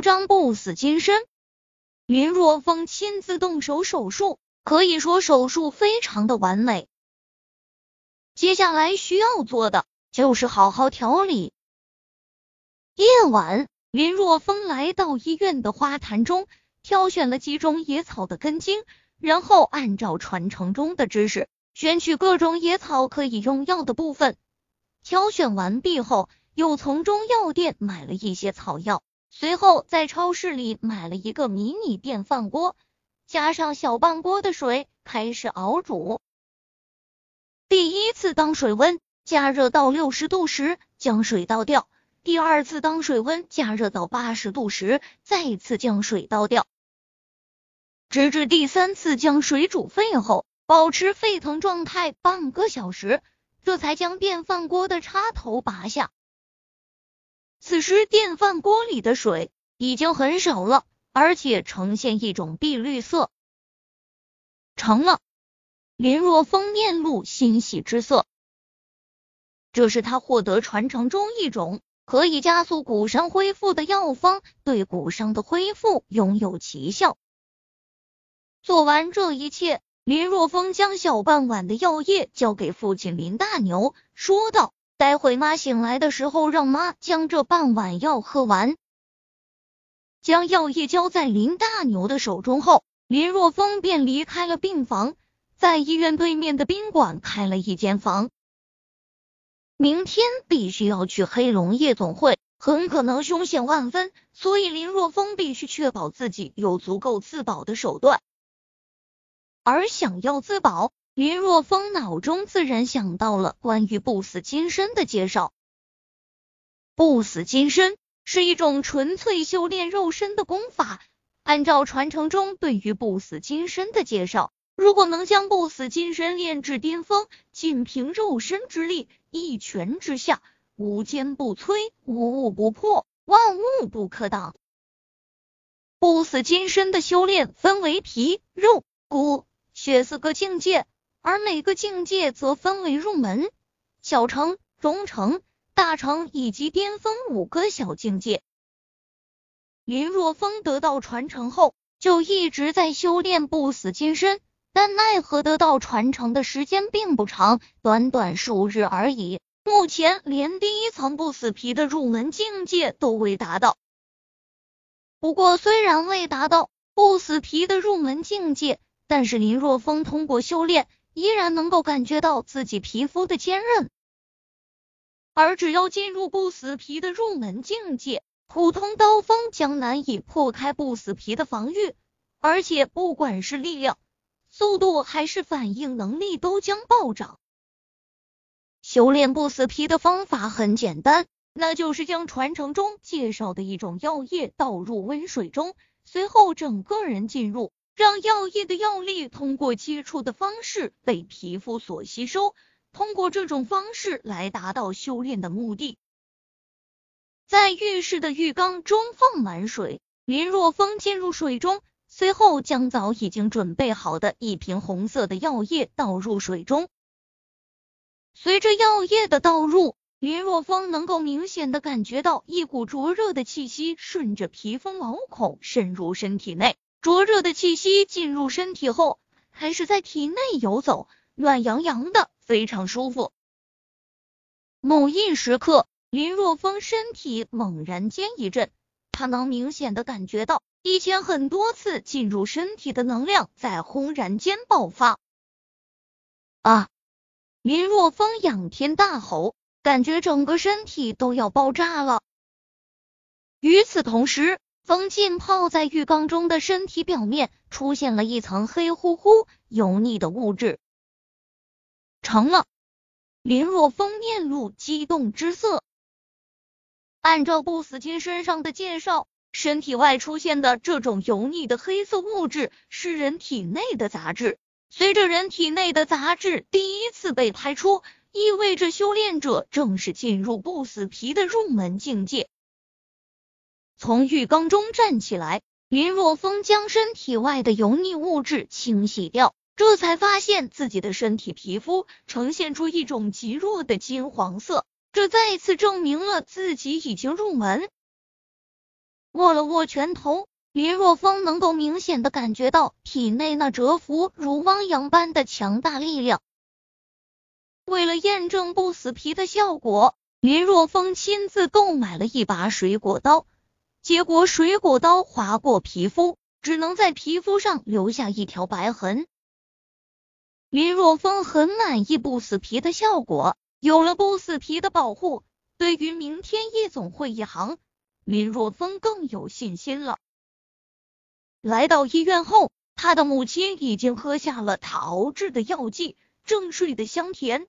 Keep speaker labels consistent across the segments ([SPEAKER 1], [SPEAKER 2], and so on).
[SPEAKER 1] 张不死金身。林若风亲自动手手术，可以说手术非常的完美。接下来需要做的就是好好调理。夜晚，林若风来到医院的花坛中，挑选了几种野草的根茎，然后按照传承中的知识，选取各种野草可以用药的部分。挑选完毕后，又从中药店买了一些草药，随后在超市里买了一个迷你电饭锅，加上小半锅的水，开始熬煮。第一次当水温加热到六十度时，将水倒掉。第二次当水温加热到八十度时，再次将水倒掉，直至第三次将水煮沸后，保持沸腾状态半个小时，这才将电饭锅的插头拔下。此时电饭锅里的水已经很少了，而且呈现一种碧绿色。成了，林若风面露欣喜之色，这是他获得传承中一种。可以加速骨伤恢复的药方，对骨伤的恢复拥有奇效。做完这一切，林若风将小半碗的药液交给父亲林大牛，说道：“待会妈醒来的时候，让妈将这半碗药喝完。”将药液交在林大牛的手中后，林若风便离开了病房，在医院对面的宾馆开了一间房。明天必须要去黑龙夜总会，很可能凶险万分，所以林若风必须确保自己有足够自保的手段。而想要自保，林若风脑中自然想到了关于不死金身的介绍。不死金身是一种纯粹修炼肉身的功法，按照传承中对于不死金身的介绍。如果能将不死金身炼至巅峰，仅凭肉身之力，一拳之下，无坚不摧，无物不破，万物不可挡。不死金身的修炼分为皮、肉、骨、血四个境界，而每个境界则分为入门、小成、中成、大成以及巅峰五个小境界。林若风得到传承后，就一直在修炼不死金身。但奈何得到传承的时间并不长，短短数日而已。目前连第一层不死皮的入门境界都未达到。不过虽然未达到不死皮的入门境界，但是林若风通过修炼，依然能够感觉到自己皮肤的坚韧。而只要进入不死皮的入门境界，普通刀锋将难以破开不死皮的防御，而且不管是力量。速度还是反应能力都将暴涨。修炼不死皮的方法很简单，那就是将传承中介绍的一种药液倒入温水中，随后整个人进入，让药液的药力通过接触的方式被皮肤所吸收，通过这种方式来达到修炼的目的。在浴室的浴缸中放满水，林若风进入水中。随后将早已经准备好的一瓶红色的药液倒入水中，随着药液的倒入，林若风能够明显的感觉到一股灼热的气息顺着皮肤毛孔渗入身体内。灼热的气息进入身体后，开始在体内游走，暖洋洋的，非常舒服。某一时刻，林若风身体猛然间一震，他能明显的感觉到。以前很多次进入身体的能量在轰然间爆发，啊！林若风仰天大吼，感觉整个身体都要爆炸了。与此同时，风浸泡在浴缸中的身体表面出现了一层黑乎乎、油腻的物质。成了！林若风面露激动之色。按照不死金身上的介绍。身体外出现的这种油腻的黑色物质是人体内的杂质，随着人体内的杂质第一次被排出，意味着修炼者正式进入不死皮的入门境界。从浴缸中站起来，林若风将身体外的油腻物质清洗掉，这才发现自己的身体皮肤呈现出一种极弱的金黄色，这再次证明了自己已经入门。握了握拳头。林若风能够明显的感觉到体内那蛰伏如汪洋般的强大力量。为了验证不死皮的效果，林若风亲自购买了一把水果刀。结果水果刀划过皮肤，只能在皮肤上留下一条白痕。林若风很满意不死皮的效果，有了不死皮的保护，对于明天夜总会一行，林若风更有信心了。来到医院后，他的母亲已经喝下了他熬制的药剂，正睡得香甜。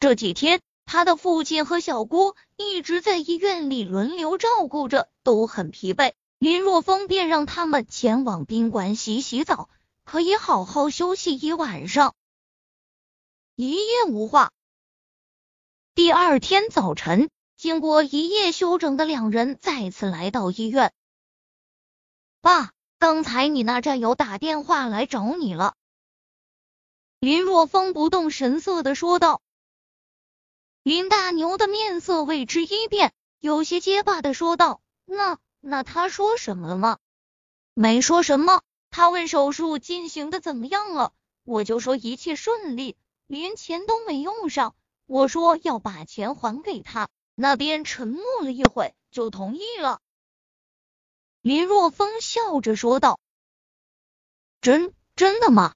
[SPEAKER 1] 这几天，他的父亲和小姑一直在医院里轮流照顾着，都很疲惫。林若风便让他们前往宾馆洗洗澡，可以好好休息一晚上。一夜无话。第二天早晨，经过一夜休整的两人再次来到医院。爸，刚才你那战友打电话来找你了。林若风不动神色的说道。林大牛的面色为之一变，有些结巴的说道：“那那他说什么了吗？没说什么。他问手术进行的怎么样了，我就说一切顺利，连钱都没用上。我说要把钱还给他，那边沉默了一会，就同意了。”林若风笑着说道：“真真的吗？”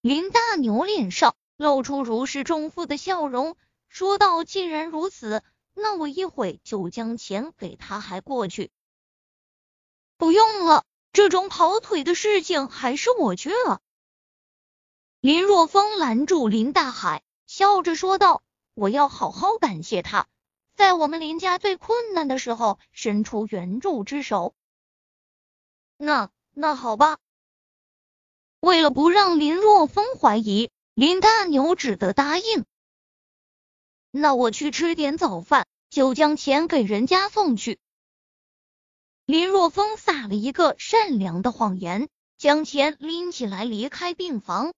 [SPEAKER 1] 林大牛脸上露出如释重负的笑容，说道：“既然如此，那我一会就将钱给他，还过去。”不用了，这种跑腿的事情还是我去了。林若风拦住林大海，笑着说道：“我要好好感谢他，在我们林家最困难的时候伸出援助之手。”那那好吧，为了不让林若风怀疑，林大牛只得答应。那我去吃点早饭，就将钱给人家送去。林若风撒了一个善良的谎言，将钱拎起来离开病房。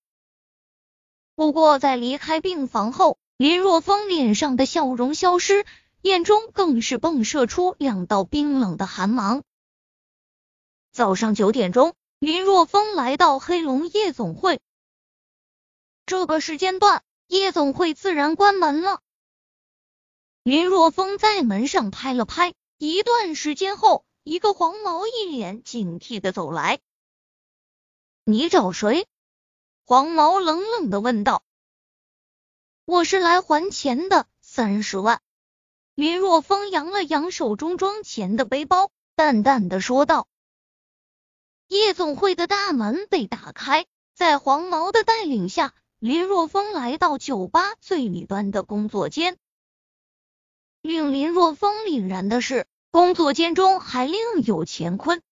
[SPEAKER 1] 不过在离开病房后，林若风脸上的笑容消失，眼中更是迸射出两道冰冷的寒芒。早上九点钟，林若风来到黑龙夜总会。这个时间段，夜总会自然关门了。林若风在门上拍了拍，一段时间后，一个黄毛一脸警惕的走来。你找谁？黄毛冷冷的问道。我是来还钱的，三十万。林若风扬了扬手中装钱的背包，淡淡的说道。夜总会的大门被打开，在黄毛的带领下，林若风来到酒吧最里端的工作间。令林若风凛然的是，工作间中还另有乾坤。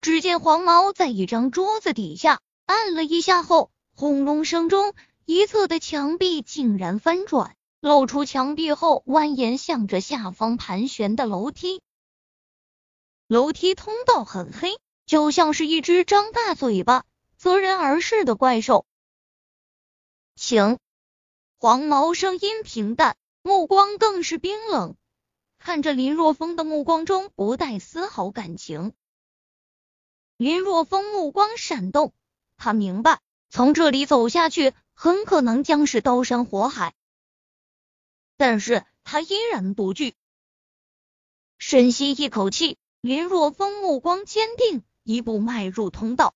[SPEAKER 1] 只见黄毛在一张桌子底下按了一下后，轰隆声中，一侧的墙壁竟然翻转，露出墙壁后蜿蜒向着下方盘旋的楼梯。楼梯通道很黑。就像是一只张大嘴巴、择人而噬的怪兽。请，黄毛声音平淡，目光更是冰冷，看着林若风的目光中不带丝毫感情。林若风目光闪动，他明白从这里走下去很可能将是刀山火海，但是他依然不惧。深吸一口气，林若风目光坚定。一步迈入通道，